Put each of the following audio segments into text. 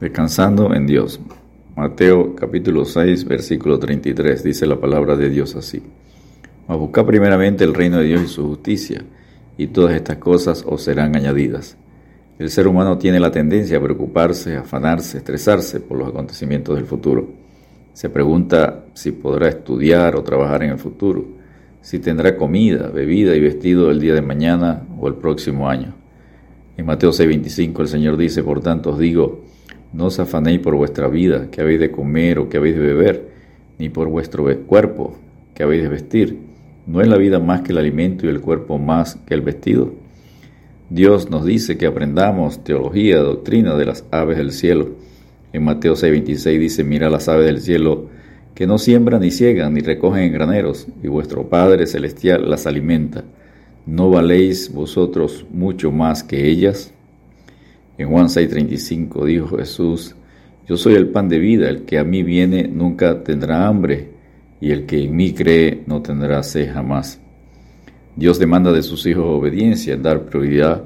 Descansando en Dios. Mateo capítulo 6, versículo 33 dice la palabra de Dios así. Mas primeramente el reino de Dios y su justicia, y todas estas cosas os serán añadidas. El ser humano tiene la tendencia a preocuparse, afanarse, estresarse por los acontecimientos del futuro. Se pregunta si podrá estudiar o trabajar en el futuro, si tendrá comida, bebida y vestido el día de mañana o el próximo año. En Mateo 6:25 el Señor dice, por tanto os digo, no os afanéis por vuestra vida, que habéis de comer o que habéis de beber, ni por vuestro cuerpo, que habéis de vestir. ¿No es la vida más que el alimento y el cuerpo más que el vestido? Dios nos dice que aprendamos teología, doctrina de las aves del cielo. En Mateo 6:26 dice, mira las aves del cielo, que no siembran ni ciegan ni recogen en graneros, y vuestro Padre Celestial las alimenta. ¿No valéis vosotros mucho más que ellas? En Juan 6:35 dijo Jesús, Yo soy el pan de vida, el que a mí viene nunca tendrá hambre, y el que en mí cree no tendrá sed jamás. Dios demanda de sus hijos obediencia, dar prioridad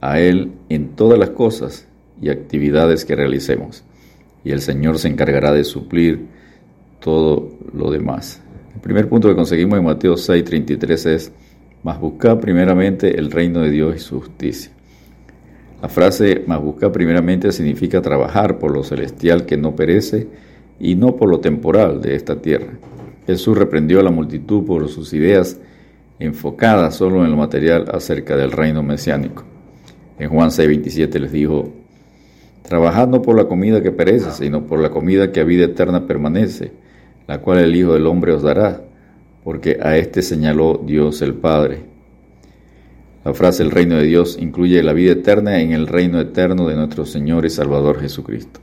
a Él en todas las cosas y actividades que realicemos, y el Señor se encargará de suplir todo lo demás. El primer punto que conseguimos en Mateo 6:33 es, mas buscad primeramente el reino de Dios y su justicia. La frase más busca primeramente significa trabajar por lo celestial que no perece y no por lo temporal de esta tierra. Jesús reprendió a la multitud por sus ideas enfocadas solo en lo material acerca del reino mesiánico. En Juan 6:27 les dijo, Trabajad no por la comida que perece, sino por la comida que a vida eterna permanece, la cual el Hijo del Hombre os dará, porque a éste señaló Dios el Padre. La frase el reino de Dios incluye la vida eterna en el reino eterno de nuestro Señor y Salvador Jesucristo.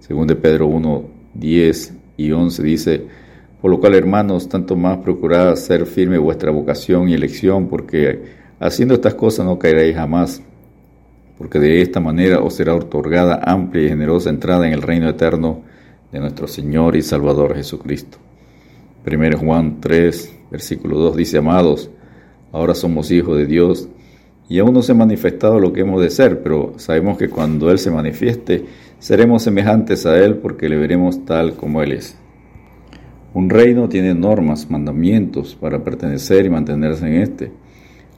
Según de Pedro 1, 10 y 11 dice, por lo cual hermanos, tanto más procurad ser firme vuestra vocación y elección, porque haciendo estas cosas no caeréis jamás, porque de esta manera os será otorgada amplia y generosa entrada en el reino eterno de nuestro Señor y Salvador Jesucristo. 1 Juan 3, versículo 2 dice, amados, ahora somos hijos de Dios, y aún no se ha manifestado lo que hemos de ser, pero sabemos que cuando Él se manifieste, seremos semejantes a Él porque le veremos tal como Él es. Un reino tiene normas, mandamientos para pertenecer y mantenerse en éste.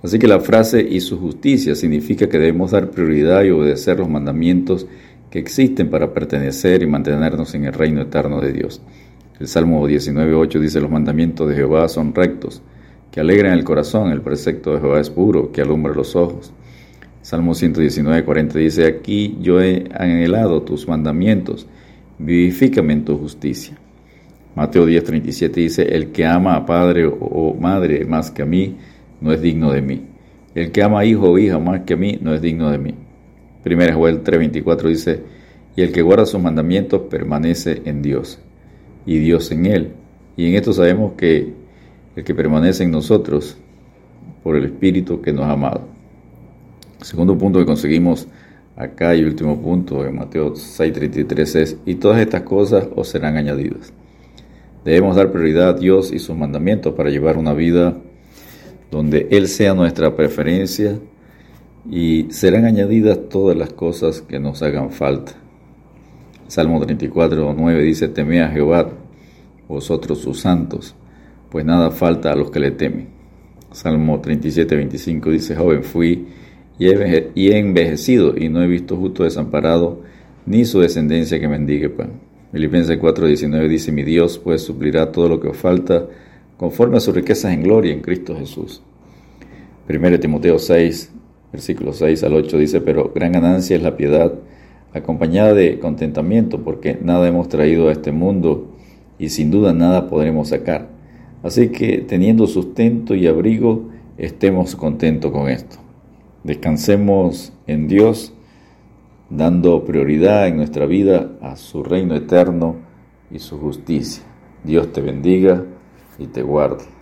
Así que la frase y su justicia significa que debemos dar prioridad y obedecer los mandamientos que existen para pertenecer y mantenernos en el reino eterno de Dios. El Salmo 19.8 dice los mandamientos de Jehová son rectos que alegra en el corazón, el precepto de Jehová es puro, que alumbra los ojos. Salmo 119, 40 dice, aquí yo he anhelado tus mandamientos, vivifícame en tu justicia. Mateo 10, 37 dice, el que ama a padre o madre más que a mí, no es digno de mí. El que ama a hijo o hija más que a mí, no es digno de mí. 1 Joel 3, 24 dice, y el que guarda sus mandamientos permanece en Dios, y Dios en él. Y en esto sabemos que el que permanece en nosotros por el Espíritu que nos ha amado. segundo punto que conseguimos acá y último punto en Mateo 6:33 es, y todas estas cosas os serán añadidas. Debemos dar prioridad a Dios y sus mandamientos para llevar una vida donde Él sea nuestra preferencia y serán añadidas todas las cosas que nos hagan falta. Salmo 34:9 dice, teme a Jehová, vosotros sus santos, pues nada falta a los que le temen. Salmo 37, 25 dice, joven fui y he envejecido y no he visto justo desamparado ni su descendencia que mendigue pan. Filipenses 4, 19 dice, mi Dios pues suplirá todo lo que os falta conforme a sus riquezas en gloria en Cristo Jesús. 1 Timoteo 6, versículos 6 al 8 dice, pero gran ganancia es la piedad acompañada de contentamiento, porque nada hemos traído a este mundo y sin duda nada podremos sacar. Así que teniendo sustento y abrigo, estemos contentos con esto. Descansemos en Dios, dando prioridad en nuestra vida a su reino eterno y su justicia. Dios te bendiga y te guarde.